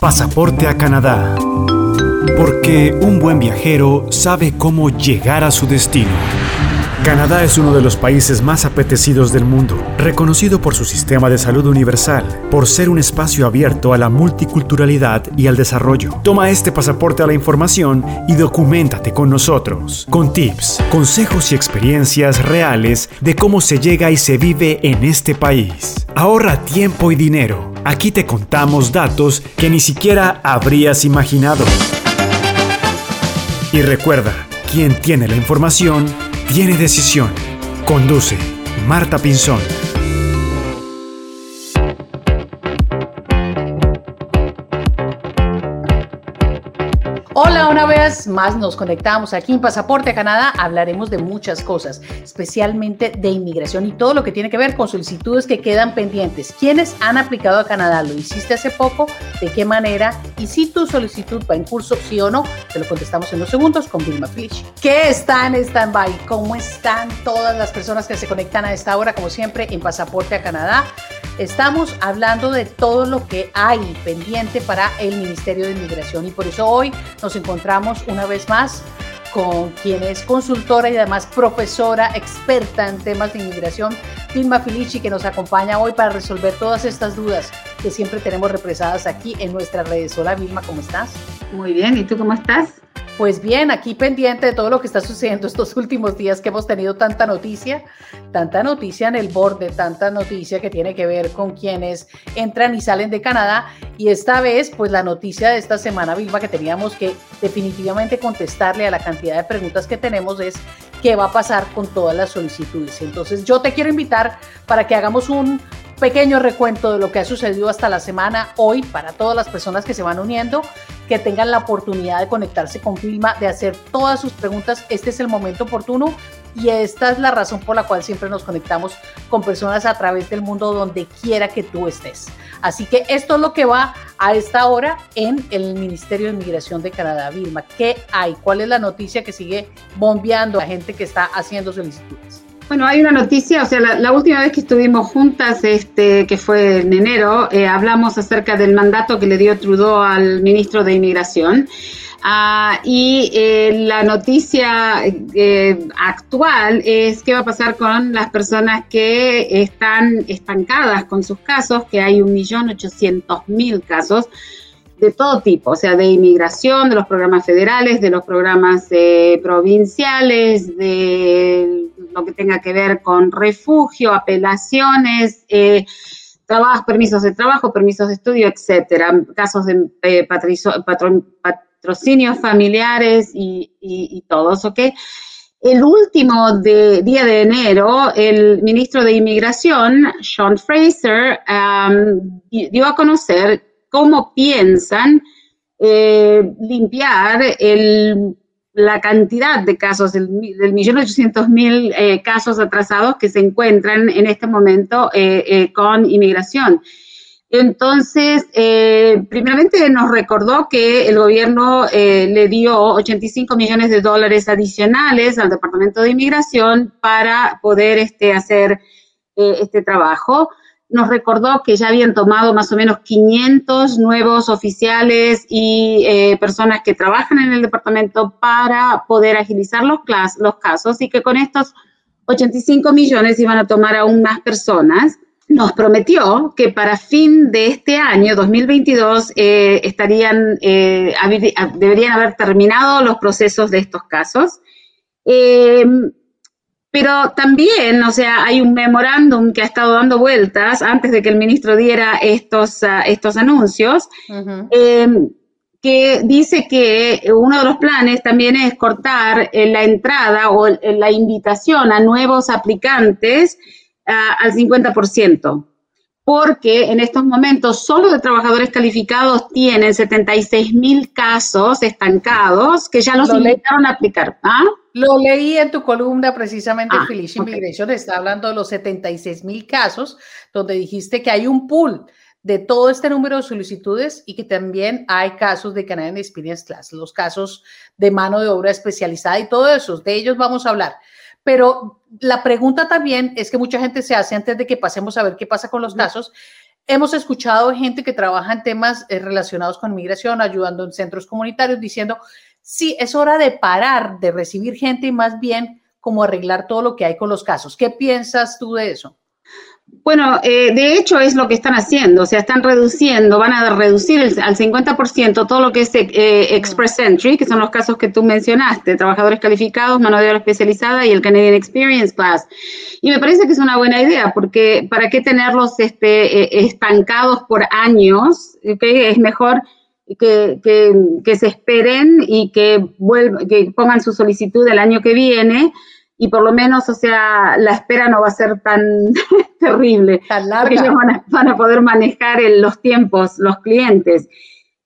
Pasaporte a Canadá. Porque un buen viajero sabe cómo llegar a su destino. Canadá es uno de los países más apetecidos del mundo, reconocido por su sistema de salud universal, por ser un espacio abierto a la multiculturalidad y al desarrollo. Toma este pasaporte a la información y documentate con nosotros, con tips, consejos y experiencias reales de cómo se llega y se vive en este país. Ahorra tiempo y dinero Aquí te contamos datos que ni siquiera habrías imaginado. Y recuerda, quien tiene la información, tiene decisión. Conduce Marta Pinzón. Hola, una vez más nos conectamos aquí en Pasaporte a Canadá. Hablaremos de muchas cosas, especialmente de inmigración y todo lo que tiene que ver con solicitudes que quedan pendientes. ¿Quiénes han aplicado a Canadá? ¿Lo hiciste hace poco? ¿De qué manera? Y si tu solicitud va en curso, sí o no, te lo contestamos en dos segundos con Vilma Fish. ¿Qué está en stand-by? ¿Cómo están todas las personas que se conectan a esta hora, como siempre, en Pasaporte a Canadá? Estamos hablando de todo lo que hay pendiente para el Ministerio de Inmigración y por eso hoy nos encontramos una vez más con quien es consultora y además profesora experta en temas de inmigración, Vilma Filici, que nos acompaña hoy para resolver todas estas dudas que siempre tenemos represadas aquí en nuestras redes. Hola Vilma, ¿cómo estás? Muy bien, ¿y tú cómo estás? Pues bien, aquí pendiente de todo lo que está sucediendo estos últimos días que hemos tenido tanta noticia, tanta noticia en el borde, tanta noticia que tiene que ver con quienes entran y salen de Canadá. Y esta vez, pues la noticia de esta semana, Vilma, que teníamos que definitivamente contestarle a la cantidad de preguntas que tenemos es qué va a pasar con todas las solicitudes. Entonces yo te quiero invitar para que hagamos un pequeño recuento de lo que ha sucedido hasta la semana hoy para todas las personas que se van uniendo, que tengan la oportunidad de conectarse con Filma, de hacer todas sus preguntas. Este es el momento oportuno y esta es la razón por la cual siempre nos conectamos con personas a través del mundo donde quiera que tú estés. Así que esto es lo que va a esta hora en el Ministerio de Inmigración de Canadá. Vilma, ¿qué hay? ¿Cuál es la noticia que sigue bombeando a la gente que está haciendo solicitudes? Bueno, hay una noticia, o sea, la, última vez que estuvimos juntas, este, que fue en enero, eh, hablamos acerca del mandato que le dio Trudeau al ministro de Inmigración. Ah, y eh, la noticia eh, actual es qué va a pasar con las personas que están estancadas con sus casos, que hay 1.800.000 casos de todo tipo, o sea, de inmigración, de los programas federales, de los programas eh, provinciales, de lo que tenga que ver con refugio, apelaciones, eh, trabajo, permisos de trabajo, permisos de estudio, etcétera, casos de eh, patrocinios familiares y, todos, ¿ok? El último día de enero, el ministro de Inmigración, Sean Fraser, dio a conocer cómo piensan eh, limpiar la cantidad de casos, del, millón ochocientos mil eh, casos atrasados que se encuentran en este momento eh, con inmigración. Entonces, primeramente nos recordó que el gobierno le dio 85 millones de dólares adicionales al Departamento de Inmigración para poder este, hacer este trabajo nos recordó que ya habían tomado más o menos 500 nuevos oficiales y eh, personas que trabajan en el departamento para poder agilizar los, casos y que con estos 85 millones iban a tomar aún más personas. Nos prometió que para fin de este año, 2022, eh, estarían, eh, deberían haber terminado los procesos de estos casos. Pero también, o sea, hay un memorándum que ha estado dando vueltas antes de que el ministro diera estos, ah, estos anuncios, em, que dice que uno de los planes también es cortar eh, la entrada o la invitación a nuevos aplicantes ah, al 50% porque en estos momentos solo de trabajadores calificados tienen 76 mil casos estancados que ya los invitaron a aplicar. ¿ah? Lo leí en tu columna precisamente, ah, Felicia Immigration está hablando de los 76 mil casos, donde dijiste que hay un pool de todo este número de solicitudes y que también hay casos de Canadian Experience Class, los casos de mano de obra especializada y todo eso, de ellos vamos a hablar. Pero la pregunta también es que mucha gente se hace antes de que pasemos a ver qué pasa con los casos. hemos escuchado gente que trabaja en temas eh, relacionados con migración, ayudando en centros comunitarios, diciendo, sí, es hora de parar de recibir gente y más bien como arreglar todo lo que hay con los casos. ¿Qué piensas tú de eso? Bueno, eh, de hecho es lo que están haciendo, o sea, están reduciendo, van a reducir al 50% todo lo que es eh, Express Entry, que son los casos que tú mencionaste, trabajadores calificados, mano de obra especializada y el Canadian Experience Class. Y me parece que es una buena idea, porque ¿para qué tenerlos este, eh, estancados por años? Es mejor que, que, se esperen y que, que pongan su solicitud el año que viene y por lo menos, o sea, la espera no va a ser tan terrible. Tan larga. Porque ellos van a, poder manejar los tiempos, los clientes.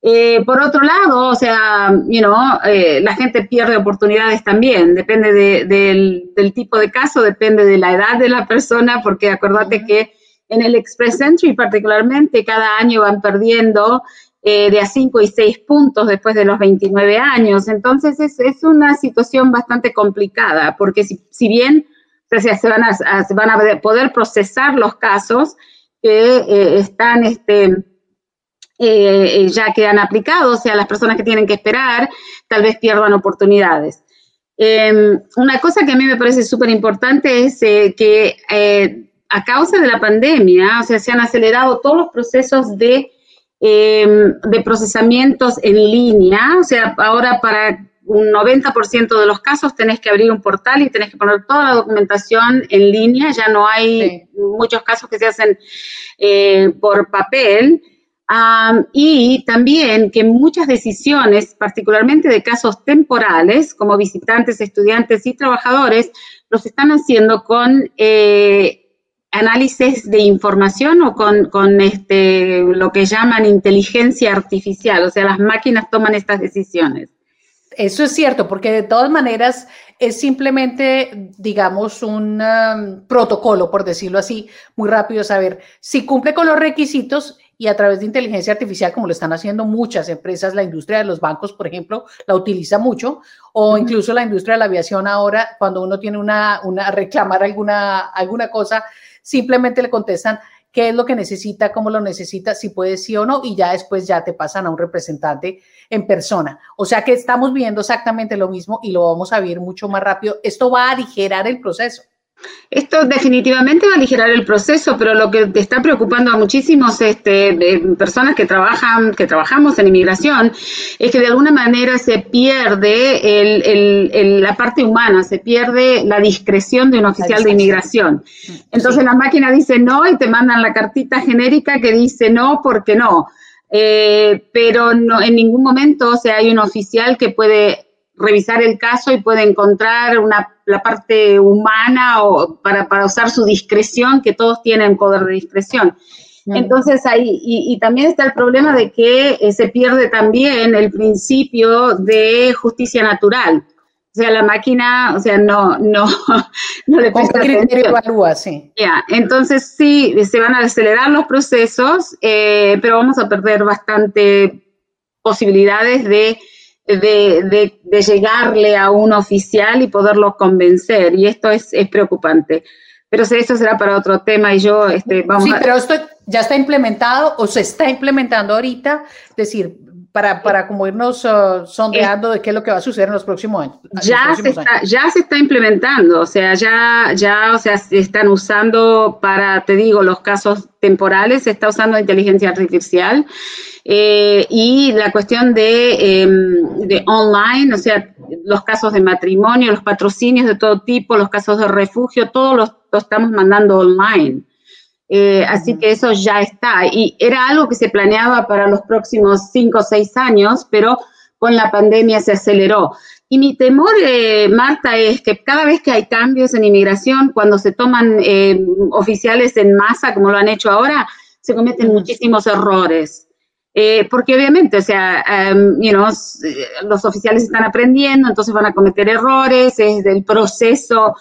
Eh, por otro lado, o sea, you know, eh, la gente pierde oportunidades también, depende del, tipo de caso, depende de la edad de la persona, porque acuérdate que en el Express Entry particularmente cada año van perdiendo eh, de a 5 y 6 puntos después de los 29 años. Entonces es, es una situación bastante complicada, porque si, si bien se, van a, se van a poder procesar los casos que eh, están, este, eh, ya que han aplicado, o sea, las personas que tienen que esperar tal vez pierdan oportunidades. Em, una cosa que a mí me parece súper importante es que a causa de la pandemia, o sea, se han acelerado todos los procesos de Em, de procesamientos en línea, o sea, ahora para un 90% de los casos tenés que abrir un portal y tenés que poner toda la documentación en línea, ya no hay muchos casos que se hacen eh, por papel. y también que muchas decisiones, particularmente de casos temporales, como visitantes, estudiantes y trabajadores, los están haciendo con eh, análisis de información o con, este, lo que llaman inteligencia artificial, o sea, las máquinas toman estas decisiones. Eso es cierto, porque de todas maneras es simplemente, digamos, un um, protocolo, por decirlo así, muy rápido saber si cumple con los requisitos y a través de inteligencia artificial, como lo están haciendo muchas empresas, la industria de los bancos, por ejemplo, la utiliza mucho, o incluso la industria de la aviación ahora, cuando uno tiene una, una reclamar alguna, alguna cosa, simplemente le contestan qué es lo que necesita, cómo lo necesita, si puede sí o no, y ya después ya te pasan a un representante en persona. O sea que estamos viendo exactamente lo mismo y lo vamos a ver mucho más rápido. Esto va a aligerar el proceso. Esto definitivamente va a aligerar el proceso, pero lo que te está preocupando a muchísimos este, personas que trabajan, que trabajamos en inmigración, es que de alguna manera se pierde la parte humana, se pierde la discreción de un oficial de inmigración. Entonces la máquina dice no y te mandan la cartita genérica que dice no porque no. Eh, pero no, en ningún momento o sea, hay un oficial que puede revisar el caso y puede encontrar una, la parte humana o para, para usar su discreción, que todos tienen poder de discreción. Entonces ahí, y, también está el problema de que eh, se pierde también el principio de justicia natural. O sea, la máquina, o sea, no, no, no le presta criterio evalúa, sí. Ya, entonces sí, se van a acelerar los procesos, eh, pero vamos a perder bastante posibilidades de de, de, llegarle a un oficial y poderlo convencer. Y esto es, es preocupante. Pero eso será para otro tema y yo este, vamos Sí, pero esto ya está implementado o se está implementando ahorita, es decir, para, para como irnos uh, sondeando de qué es lo que va a suceder en los próximos años. Ya, se está, ya se está implementando, o sea, ya, ya, o sea, se están usando para, te digo, los casos temporales, se está usando inteligencia artificial eh, y la cuestión de, em, de, online, o sea, los casos de matrimonio, los patrocinios de todo tipo, los casos de refugio, todos los, estamos mandando online. Eh, así que eso ya está. Y era algo que se planeaba para los próximos cinco o seis años, pero con la pandemia se aceleró. Y mi temor, eh, Marta, es que cada vez que hay cambios en inmigración, cuando se toman oficiales en masa, como lo han hecho ahora, se cometen muchísimos errores. Eh, porque obviamente, o sea, um, you know, los oficiales están aprendiendo, entonces van a cometer errores, es el proceso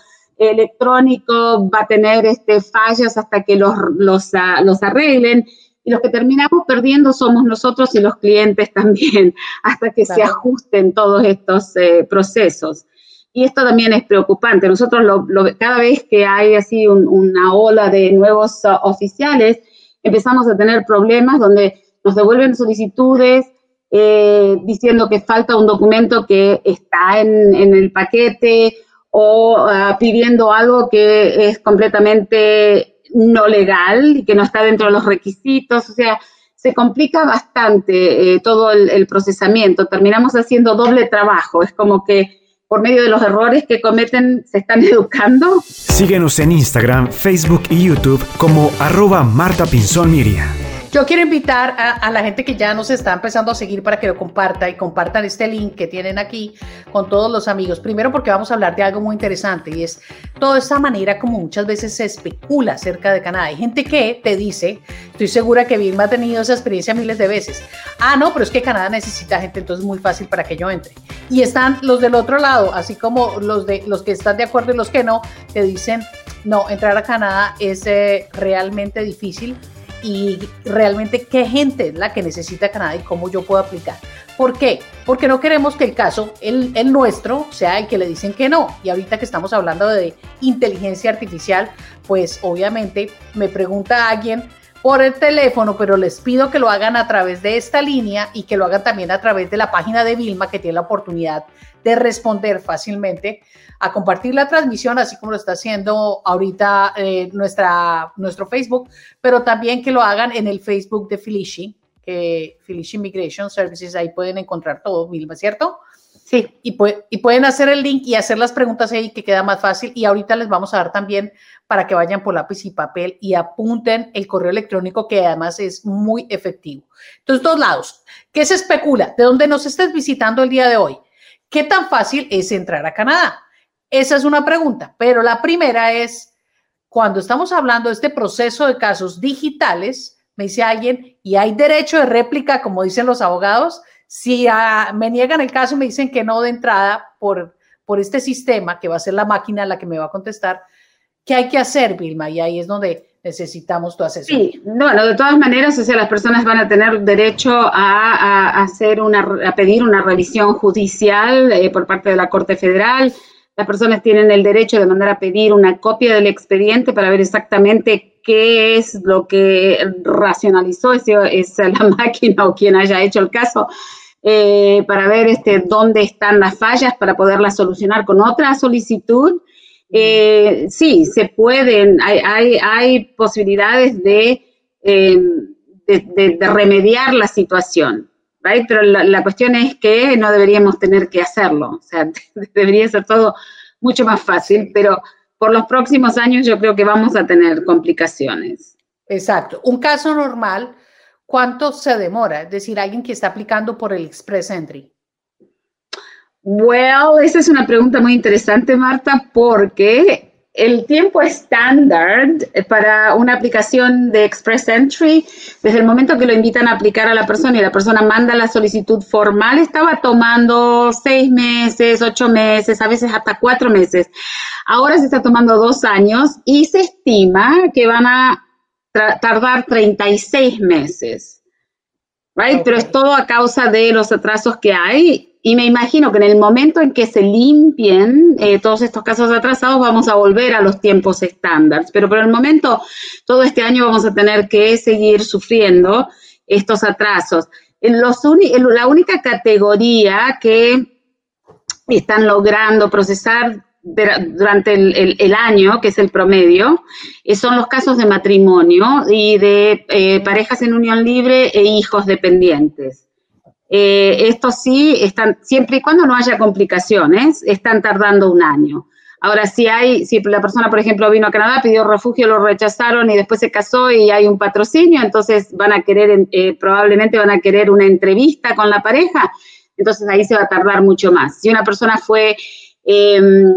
electrónico va a tener este, fallas hasta que los, los, uh, los arreglen. Y los que terminamos perdiendo somos nosotros y los clientes también, hasta que se ajusten todos estos eh, procesos. Y esto también es preocupante. Nosotros lo, lo, cada vez que hay así un, una ola de nuevos uh, oficiales, empezamos a tener problemas donde nos devuelven solicitudes eh, diciendo que falta un documento que está en, el paquete o ah, pidiendo algo que es completamente no legal y que no está dentro de los requisitos. O sea, se complica bastante eh, todo el, procesamiento. Terminamos haciendo doble trabajo. Es como que por medio de los errores que cometen se están educando. Síguenos en Instagram, Facebook y YouTube como arroba Marta Pinzón Miria. Yo quiero invitar a, la gente que ya nos está empezando a seguir para que lo comparta y compartan este link que tienen aquí con todos los amigos. Primero porque vamos a hablar de algo muy interesante y es toda esta manera como muchas veces se especula acerca de Canadá. Hay gente que te dice, estoy segura que Vilma ha tenido esa experiencia miles de veces. Ah, no, pero es que Canadá necesita gente, entonces es muy fácil para que yo entre. Y están los del otro lado, así como los, de, los que están de acuerdo y los que no, te dicen, no, entrar a Canadá es eh, realmente difícil y realmente qué gente es la que necesita Canadá y cómo yo puedo aplicar. ¿Por qué? Porque no queremos que el caso, el, el, nuestro, sea el que le dicen que no. Y ahorita que estamos hablando de inteligencia artificial, pues obviamente me pregunta alguien por el teléfono, pero les pido que lo hagan a través de esta línea y que lo hagan también a través de la página de Vilma, que tiene la oportunidad de responder fácilmente a compartir la transmisión, así como lo está haciendo ahorita eh, nuestra, nuestro Facebook, pero también que lo hagan en el Facebook de Felici, que Felici Immigration Services, ahí pueden encontrar todo, Vilma, ¿cierto? Sí. Y, y pueden hacer el link y hacer las preguntas ahí que queda más fácil. Y ahorita les vamos a dar también para que vayan por lápiz y papel y apunten el correo electrónico que además es muy efectivo. Entonces, dos lados. ¿Qué se especula? ¿De dónde nos estés visitando el día de hoy? ¿Qué tan fácil es entrar a Canadá? Esa es una pregunta, pero la primera es, cuando estamos hablando de este proceso de casos digitales, me dice alguien, y hay derecho de réplica, como dicen los abogados, si ah, me niegan el caso y me dicen que no de entrada por, por este sistema, que va a ser la máquina la que me va a contestar, ¿qué hay que hacer, Vilma? Y ahí es donde necesitamos tu asesoría. Sí, bueno, de todas maneras, o sea, las personas van a tener derecho a, hacer una, a pedir una revisión judicial eh, por parte de la Corte Federal las personas tienen el derecho de mandar a pedir una copia del expediente para ver exactamente qué es lo que racionalizó es la máquina o quien haya hecho el caso, eh, para ver este, dónde están las fallas para poderlas solucionar con otra solicitud. Eh, sí, se pueden, hay, hay, posibilidades de, eh, de, remediar la situación. Pero la, cuestión es que no deberíamos tener que hacerlo, o sea, debería ser todo mucho más fácil, pero por los próximos años yo creo que vamos a tener complicaciones. Exacto. Un caso normal, ¿cuánto se demora? Es decir, alguien que está aplicando por el Express Entry. Well, esa es una pregunta muy interesante, Marta, porque el tiempo estándar para una aplicación de Express Entry, desde el momento que lo invitan a aplicar a la persona y la persona manda la solicitud formal, estaba tomando seis meses, ocho meses, a veces hasta cuatro meses. Ahora se está tomando dos años y se estima que van a tardar 36 meses. Right? Pero es todo a causa de los atrasos que hay y me imagino que en el momento en que se limpien eh, todos estos casos atrasados, vamos a volver a los tiempos estándar. Pero por el momento, todo este año vamos a tener que seguir sufriendo estos atrasos. La única categoría que están logrando procesar durante el, año, que es el promedio, eh, son los casos de matrimonio y de eh, parejas en unión libre e hijos dependientes. Eh, estos sí están, siempre y cuando no haya complicaciones, están tardando un año. Ahora, si hay, si la persona, por ejemplo, vino a Canadá, pidió refugio, lo rechazaron y después se casó y hay un patrocinio, entonces van a querer, eh, probablemente van a querer una entrevista con la pareja, entonces ahí se va a tardar mucho más. Si una persona fue em,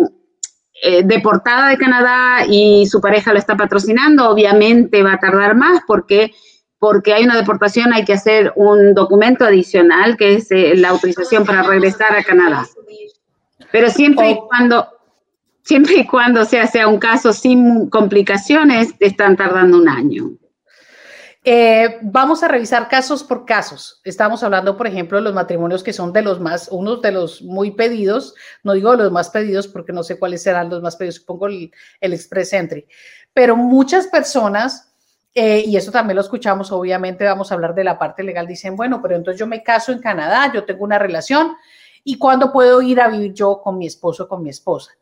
eh, deportada de Canadá y su pareja lo está patrocinando, obviamente va a tardar más porque porque hay una deportación, hay que hacer un documento adicional que es eh, la autorización para regresar a Canadá. Pero siempre y cuando, siempre y cuando sea, sea un caso sin complicaciones, están tardando un año. Eh, vamos a revisar casos por casos. Estamos hablando, por ejemplo, de los matrimonios que son de los más, unos de los muy pedidos, no digo los más pedidos porque no sé cuáles serán los más pedidos, supongo el, el Express Entry, pero muchas personas Eh, y eso también lo escuchamos, obviamente vamos a hablar de la parte legal. Dicen, bueno, pero entonces yo me caso en Canadá, yo tengo una relación, ¿y cuándo puedo ir a vivir yo con mi esposo con mi esposa?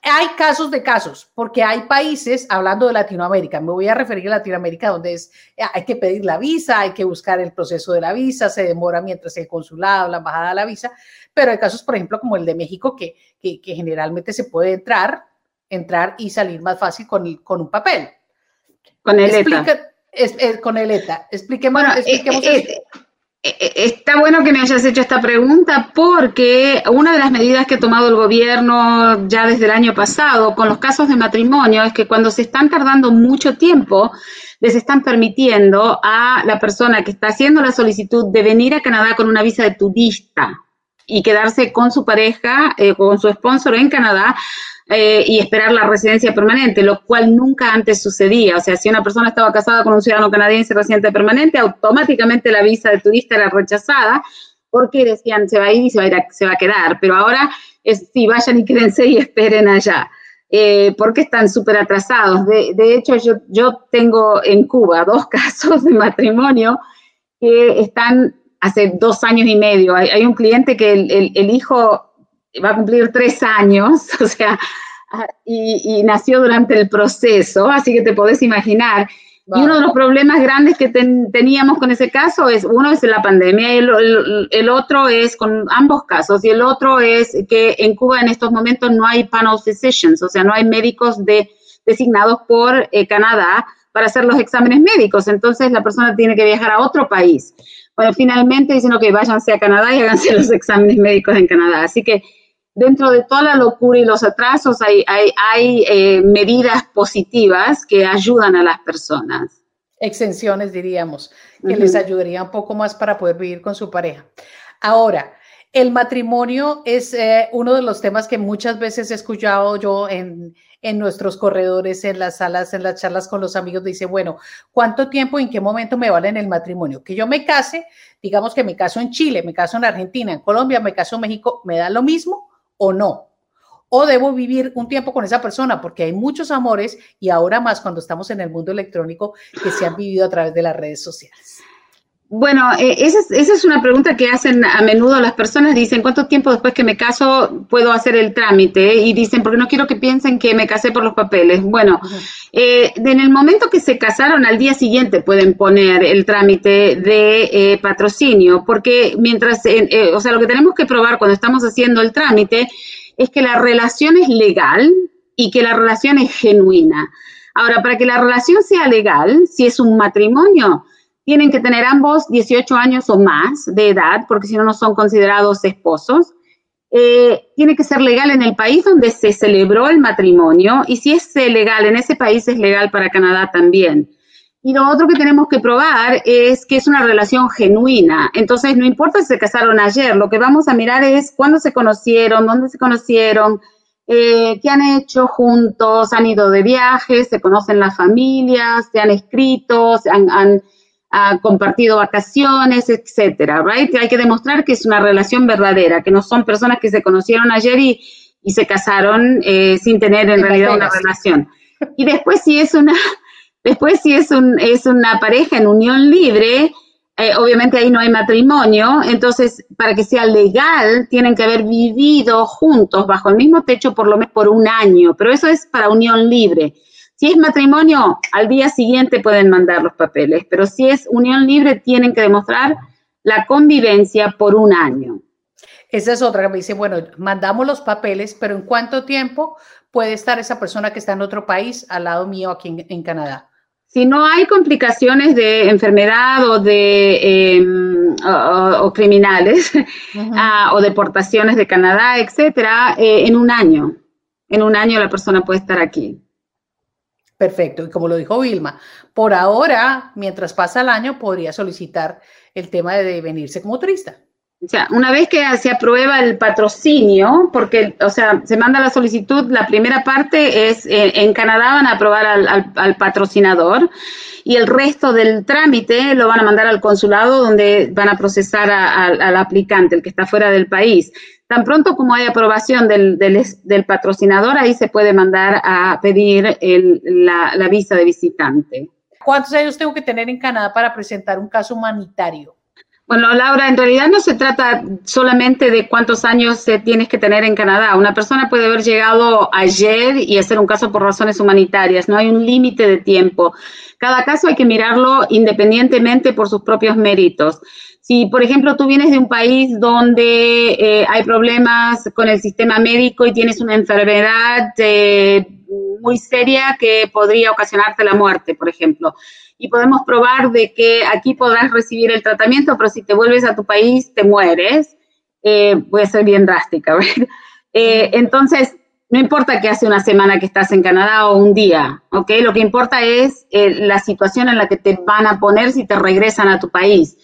Hay casos de casos, porque hay países, hablando de Latinoamérica, me voy a referir a Latinoamérica, donde es, hay que pedir la visa, hay que buscar el proceso de la visa, se demora mientras el consulado, la embajada da la visa, pero hay casos, por ejemplo, como el de México, que, que, generalmente se puede entrar, entrar y salir más fácil con, con un papel. Con el ETA. con el ETA. Expliquemos, bueno, expliquemos eh, eh, eh, está bueno que me hayas hecho esta pregunta porque una de las medidas que ha tomado el gobierno ya desde el año pasado con los casos de matrimonio es que cuando se están tardando mucho tiempo, les están permitiendo a la persona que está haciendo la solicitud de venir a Canadá con una visa de turista y quedarse con su pareja, eh, con su sponsor en Canadá eh, y esperar la residencia permanente, lo cual nunca antes sucedía. O sea, si una persona estaba casada con un ciudadano canadiense residente permanente, automáticamente la visa de turista era rechazada porque decían se va a ir y se va a, ir se va a quedar. Pero ahora es sí, vayan y quédense y esperen allá. Eh, porque están súper atrasados. De, de, hecho, yo, yo tengo en Cuba dos casos de matrimonio que están hace dos años y medio. Hay, un cliente que el, el hijo va a cumplir tres años, o sea, ah, y, nació durante el proceso, así que te podés imaginar. Y uno de los problemas grandes que teníamos con ese caso es, uno es la pandemia, y el, otro es con ambos casos, y el otro es que en Cuba en estos momentos no hay panel physicians, o sea, no hay médicos de, designados por eh, Canadá para hacer los exámenes médicos, entonces la persona tiene que viajar a otro país. Bueno, finalmente dicen, que váyanse a Canadá y háganse los exámenes médicos en Canadá. Así que dentro de toda la locura y los atrasos hay, hay, eh, medidas positivas que ayudan a las personas. Exenciones, diríamos, que les ayudaría un poco más para poder vivir con su pareja. Ahora, el matrimonio es eh, uno de los temas que muchas veces he escuchado yo en, en, nuestros corredores, en las salas, en las charlas con los amigos. Dice, bueno, ¿cuánto tiempo, en qué momento me vale en el matrimonio? Que yo me case, digamos que me caso en Chile, me caso en Argentina, en Colombia, me caso en México, ¿me da lo mismo? O no. O debo vivir un tiempo con esa persona porque hay muchos amores y ahora más cuando estamos en el mundo electrónico que se han vivido a través de las redes sociales. Bueno, eh, esa, es, una pregunta que hacen a menudo las personas. Dicen, ¿cuánto tiempo después que me caso puedo hacer el trámite? Y dicen, porque no quiero que piensen que me casé por los papeles. Bueno, eh, en el momento que se casaron, al día siguiente pueden poner el trámite de eh, patrocinio, porque mientras, o sea, lo que tenemos que probar cuando estamos haciendo el trámite es que la relación es legal y que la relación es genuina. Ahora, para que la relación sea legal, si es un matrimonio, tienen que tener ambos 18 años o más de edad, porque si no, no son considerados esposos. Eh, tiene que ser legal en el país donde se celebró el matrimonio y si es legal en ese país es legal para Canadá también. Y lo otro que tenemos que probar es que es una relación genuina. Entonces, no importa si se casaron ayer, lo que vamos a mirar es cuándo se conocieron, dónde se conocieron, eh, qué han hecho juntos, han ido de viajes, se conocen las familias, se han escrito, se han ha compartido vacaciones, etcétera, right? Hay que demostrar que es una relación verdadera, que no son personas que se conocieron ayer y, y se casaron eh, sin tener en realidad una relación. Y después si es una, después si es un, es una pareja en unión libre, eh, obviamente ahí no hay matrimonio, entonces para que sea legal tienen que haber vivido juntos bajo el mismo techo por lo menos por un año, pero eso es para unión libre. Si es matrimonio, al día siguiente pueden mandar los papeles, pero si es unión libre, tienen que demostrar la convivencia por un año. Esa es otra que me dice, bueno, mandamos los papeles, pero ¿en cuánto tiempo puede estar esa persona que está en otro país al lado mío aquí en, Canadá? Si no hay complicaciones de enfermedad o de em, o, criminales ah, o deportaciones de Canadá, etcétera, eh, en un año. En un año la persona puede estar aquí. Perfecto. Y como lo dijo Vilma, por ahora, mientras pasa el año, podría solicitar el tema de venirse como turista. O sea, una vez que se aprueba el patrocinio, porque, o sea, se manda la solicitud, la primera parte es, eh, en Canadá van a aprobar al, patrocinador y el resto del trámite lo van a mandar al consulado donde van a procesar al aplicante, el que está fuera del país. Tan pronto como hay aprobación del, del, patrocinador, ahí se puede mandar a pedir la, visa de visitante. ¿cuántos años tengo que tener en Canadá para presentar un caso humanitario? Bueno, Laura, en realidad no se trata solamente de cuántos años tienes que tener en Canadá. Una persona puede haber llegado ayer y hacer un caso por razones humanitarias. No hay un límite de tiempo. Cada caso hay que mirarlo independientemente por sus propios méritos. Si, por ejemplo, tú vienes de un país donde eh, hay problemas con el sistema médico y tienes una enfermedad eh, muy seria que podría ocasionarte la muerte, por ejemplo, y podemos probar de que aquí podrás recibir el tratamiento, pero si te vuelves a tu país te mueres, eh, puede ser bien drástica. Eh, entonces, no importa que hace una semana que estás en Canadá o un día, ¿ok? Lo que importa es eh, la situación en la que te van a poner si te regresan a tu país.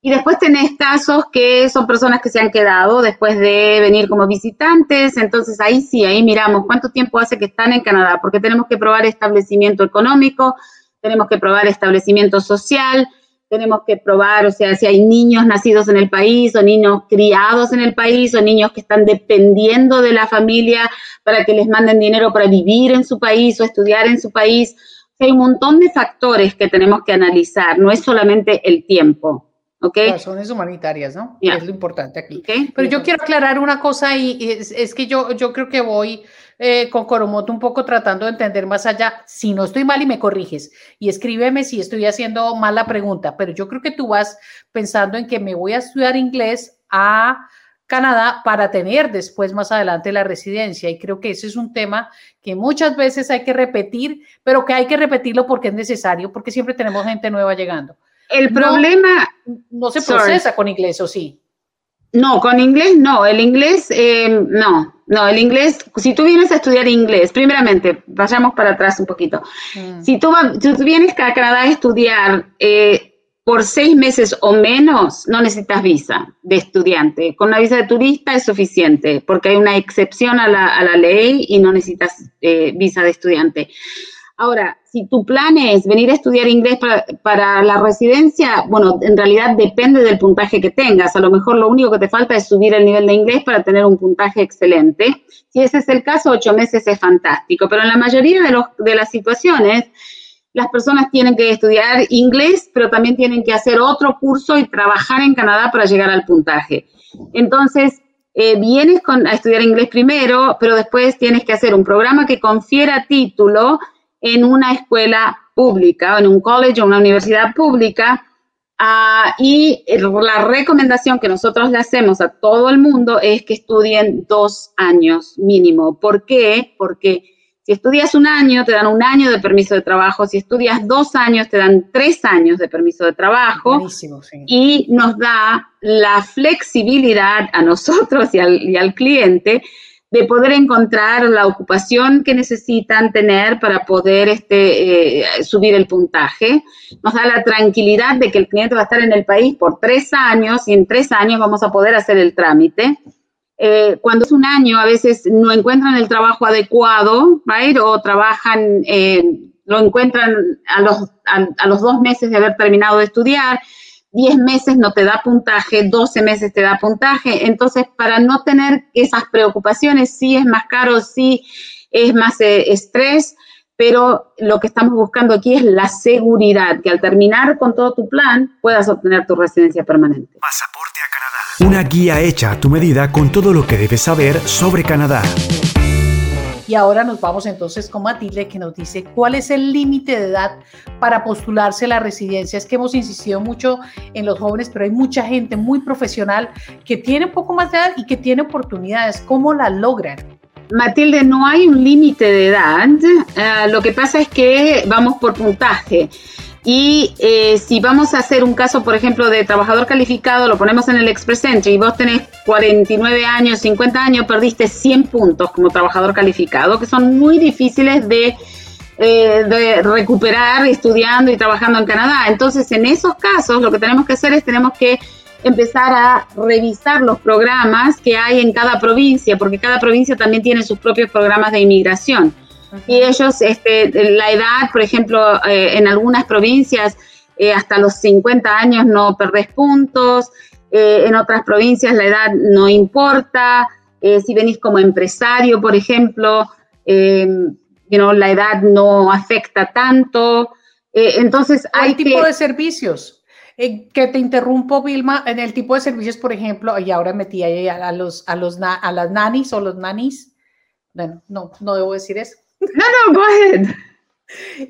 Y después tenés casos que son personas que se han quedado después de venir como visitantes, entonces ahí sí, ahí miramos cuánto tiempo hace que están en Canadá, porque tenemos que probar establecimiento económico, tenemos que probar establecimiento social, tenemos que probar, o sea, si hay niños nacidos en el país o niños criados en el país o niños que están dependiendo de la familia para que les manden dinero para vivir en su país o estudiar en su país. hay un montón de factores que tenemos que analizar, no es solamente el tiempo. ¿ok? Razones humanitarias, ¿no? Es lo importante aquí. Pero yo quiero aclarar una cosa y es, es que yo, yo creo que voy eh, con Coromoto un poco tratando de entender más allá. Si no estoy mal y me corriges y escríbeme si estoy haciendo mal la pregunta, pero yo creo que tú vas pensando en que me voy a estudiar inglés a Canadá para tener después más adelante la residencia. Y creo que ese es un tema que muchas veces hay que repetir, pero que hay que repetirlo porque es necesario, porque siempre tenemos gente nueva llegando. El problema... No, se procesa con inglés, ¿o sí? No, con inglés no. El inglés, eh, no. No, el inglés, si tú vienes a estudiar inglés, primeramente, vayamos para atrás un poquito. Mm. Si, tú, tú vienes a Canadá a estudiar eh, por seis meses o menos, no necesitas visa de estudiante. Con una visa de turista es suficiente, porque hay una excepción a la, ley y no necesitas eh, visa de estudiante. Ahora, si tu plan es venir a estudiar inglés para, la residencia, bueno, en realidad depende del puntaje que tengas. A lo mejor lo único que te falta es subir el nivel de inglés para tener un puntaje excelente. Si ese es el caso, ocho meses es fantástico. Pero en la mayoría de, los, de las situaciones, las personas tienen que estudiar inglés, pero también tienen que hacer otro curso y trabajar en Canadá para llegar al puntaje. Entonces, eh, vienes con, a estudiar inglés primero, pero después tienes que hacer un programa que confiera título en una escuela pública, en un college o una universidad pública. Ah, y la recomendación que nosotros le hacemos a todo el mundo es que estudien dos años mínimo. ¿Por qué? Porque si estudias un año, te dan un año de permiso de trabajo. Si estudias dos años, te dan tres años de permiso de trabajo. Y nos da la flexibilidad a nosotros y al, y al cliente de poder encontrar la ocupación que necesitan tener para poder este, eh, subir el puntaje. Nos da la tranquilidad de que el cliente va a estar en el país por tres años y en tres años vamos a poder hacer el trámite. Eh, cuando es un año, a veces no encuentran el trabajo adecuado, o trabajan, eh, lo encuentran a los, a los dos meses de haber terminado de estudiar 10 meses no te da puntaje, 12 meses te da puntaje. Entonces, para no tener esas preocupaciones, sí es más caro, sí es más eh, estrés, pero lo que estamos buscando aquí es la seguridad, que al terminar con todo tu plan puedas obtener tu residencia permanente. Pasaporte a Canadá. Una guía hecha a tu medida con todo lo que debes saber sobre Canadá. Y ahora nos vamos entonces con Matilde que nos dice cuál es el límite de edad para postularse a la residencia. Es que hemos insistido mucho en los jóvenes, pero hay mucha gente muy profesional que tiene un poco más de edad y que tiene oportunidades. ¿Cómo la logran? Matilde, no hay un límite de edad. Eh, lo que pasa es que vamos por puntaje. Y eh, si vamos a hacer un caso, por ejemplo, de trabajador calificado, lo ponemos en el Express Entry y vos tenés 49 años, 50 años, perdiste 100 puntos como trabajador calificado, que son muy difíciles de, eh, de recuperar estudiando y trabajando en Canadá. Entonces, en esos casos, lo que tenemos que hacer es tenemos que empezar a revisar los programas que hay en cada provincia, porque cada provincia también tiene sus propios programas de inmigración. Y ellos, este, la edad, por ejemplo, eh, en algunas provincias, eh, hasta los 50 años no perdés puntos, eh, en otras provincias la edad no importa, si venís como empresario, por ejemplo, you la edad no afecta tanto. Eh, entonces hay ¿Qué tipo de servicios? Eh, que te interrumpo, Vilma, en el tipo de servicios, por ejemplo, y ahora metí ahí a, los, a, los, a las nanis o los nanis. Bueno, no, no debo decir eso. No, no, go ahead.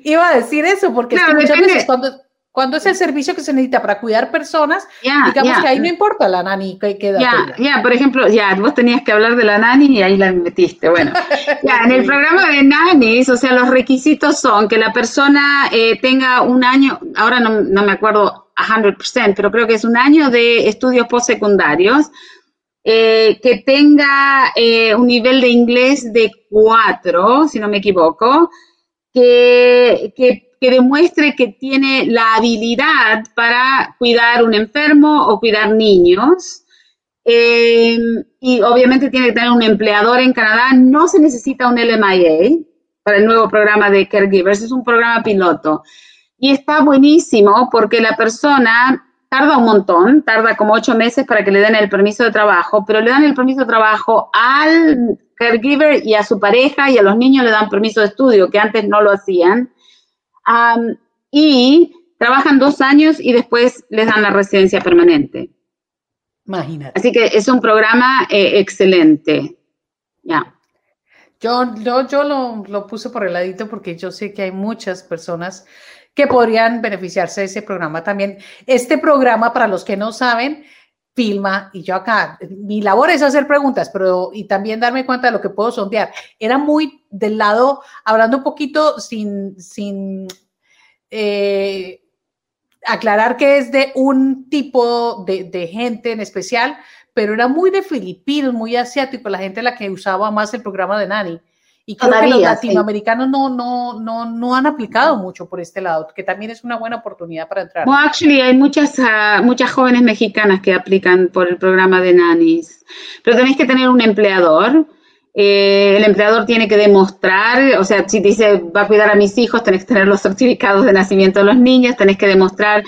Iba a decir eso, porque muchas veces cuando cuando es el servicio que se necesita para cuidar personas, digamos que ahí no importa la nani que queda. Ya, ya, por ejemplo, ya, vos tenías que hablar de la nani y ahí la metiste. Bueno, ya, en el programa de nanis, o sea, los requisitos son que la persona eh, tenga un año, ahora no, no me acuerdo 100%, pero creo que es un año de estudios postsecundarios, eh, que tenga eh, un nivel de inglés de 4, si no me equivoco, que, que que demuestre que tiene la habilidad para cuidar un enfermo o cuidar niños. Em, y obviamente tiene que tener un empleador en Canadá. No se necesita un LMIA para el nuevo programa de Caregivers, es un programa piloto. Y está buenísimo porque la persona tarda un montón, tarda como ocho meses para que le den el permiso de trabajo, pero le dan el permiso de trabajo al caregiver y a su pareja y a los niños le dan permiso de estudio, que antes no lo hacían y trabajan dos años y después les dan la residencia permanente. Imagínate. Así que es un programa eh, excelente. Ya. Yo, yo, yo lo, lo, puse por el ladito porque yo sé que hay muchas personas que podrían beneficiarse de ese programa también. Este programa, para los que no saben, filma y yo acá, mi labor es hacer preguntas, pero y también darme cuenta de lo que puedo sondear. Era muy del lado, hablando un poquito sin, sin eh, aclarar que es de un tipo de, de, gente en especial, pero era muy de filipinos, muy asiático, la gente la que usaba más el programa de Nani. Y creo que los latinoamericanos no, no, no, no han aplicado mucho por este lado, que también es una buena oportunidad para entrar. Well, actually, hay muchas, uh, muchas jóvenes mexicanas que aplican por el programa de nannies, pero tenéis que tener un empleador. Eh, el empleador tiene que demostrar, o sea, si te dice va a cuidar a mis hijos, tenés que tener los certificados de nacimiento de los niños, tenés que demostrar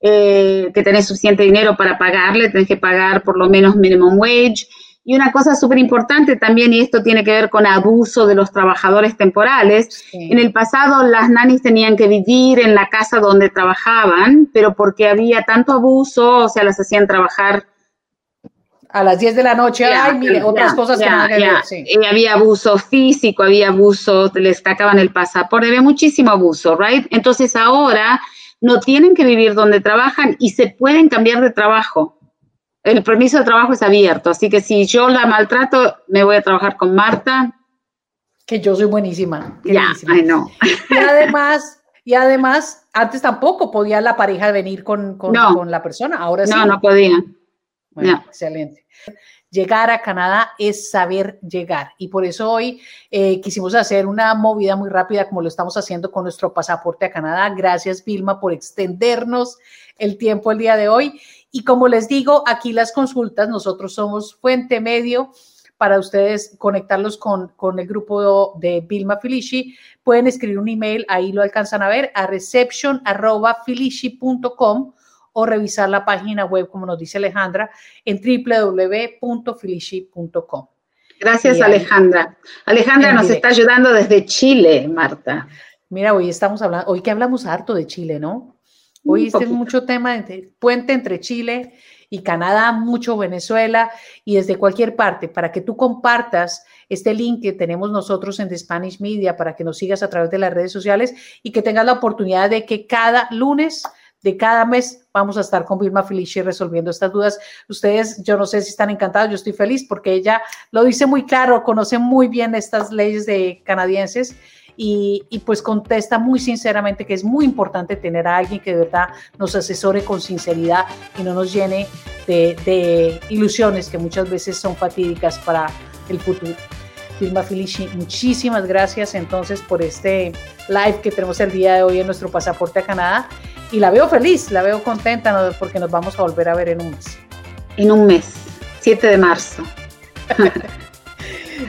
eh, que tenés suficiente dinero para pagarle, tenés que pagar por lo menos minimum wage. Y una cosa súper importante también, y esto tiene que ver con abuso de los trabajadores temporales, en el pasado las nanis tenían que vivir en la casa donde trabajaban, pero porque había tanto abuso, o sea, las hacían trabajar a las 10 de la noche, ay, mire, otras cosas que que ver. Sí. Y había abuso físico, había abuso, les sacaban el pasaporte, había muchísimo abuso, ¿right? Entonces ahora no tienen que vivir donde trabajan y se pueden cambiar de trabajo el permiso de trabajo es abierto, así que si yo la maltrato, me voy a trabajar con Marta. Que yo soy buenísima. Ya, ay no. Y además, y además, antes tampoco podía la pareja venir con, con, la persona, ahora sí. No, no podía. Bueno, excelente. Llegar a Canadá es saber llegar y por eso hoy eh, quisimos hacer una movida muy rápida como lo estamos haciendo con nuestro pasaporte a Canadá. Gracias Vilma por extendernos el tiempo el día de hoy y como les digo, aquí las consultas, nosotros somos fuente medio para ustedes conectarlos con, con el grupo de Vilma Felici. Pueden escribir un email, ahí lo alcanzan a ver, a reception.felici.com o revisar la página web, como nos dice Alejandra, en www.felici.com. Gracias, Alejandra. Alejandra nos está ayudando desde Chile, Marta. Mira, hoy estamos hablando, hoy que hablamos harto de Chile, ¿no? Hoy es mucho tema de puente entre Chile y Canadá, mucho Venezuela y desde cualquier parte, para que tú compartas este link que tenemos nosotros en The Spanish Media, para que nos sigas a través de las redes sociales y que tengas la oportunidad de que cada lunes de cada mes vamos a estar con Vilma Felici resolviendo estas dudas. Ustedes, yo no sé si están encantados, yo estoy feliz porque ella lo dice muy claro, conoce muy bien estas leyes de canadienses y, pues contesta muy sinceramente que es muy importante tener a alguien que de verdad nos asesore con sinceridad y no nos llene de, ilusiones que muchas veces son fatídicas para el futuro. Firma Felici, muchísimas gracias entonces por este live que tenemos el día de hoy en nuestro pasaporte a Canadá y la veo feliz, la veo contenta porque nos vamos a volver a ver en un mes. En un mes, 7 de marzo.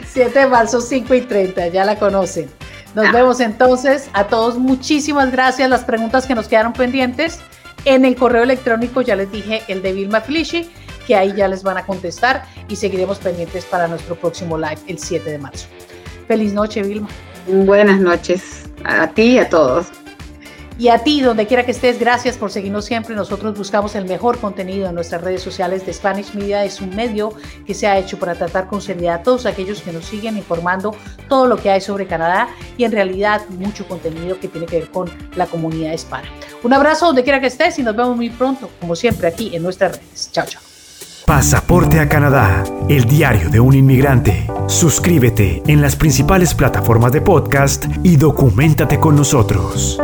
7 de marzo, 5 y 30, ya la conocen. Nos vemos entonces. A todos muchísimas gracias. Las preguntas que nos quedaron pendientes en el correo electrónico, ya les dije el de Vilma Felici, que ahí ya les van a contestar y seguiremos pendientes para nuestro próximo live el 7 de marzo. Feliz noche, Vilma. Buenas noches a ti y a todos. Y a ti, donde quiera que estés, gracias por seguirnos siempre. Nosotros buscamos el mejor contenido en nuestras redes sociales de Spanish Media. Es un medio que se ha hecho para tratar con seriedad a todos aquellos que nos siguen informando todo lo que hay sobre Canadá y en realidad mucho contenido que tiene que ver con la comunidad hispana. Un abrazo donde quiera que estés y nos vemos muy pronto, como siempre, aquí en nuestras redes. Chao, chao. Pasaporte a Canadá, el diario de un inmigrante. Suscríbete en las principales plataformas de podcast y documentate con nosotros.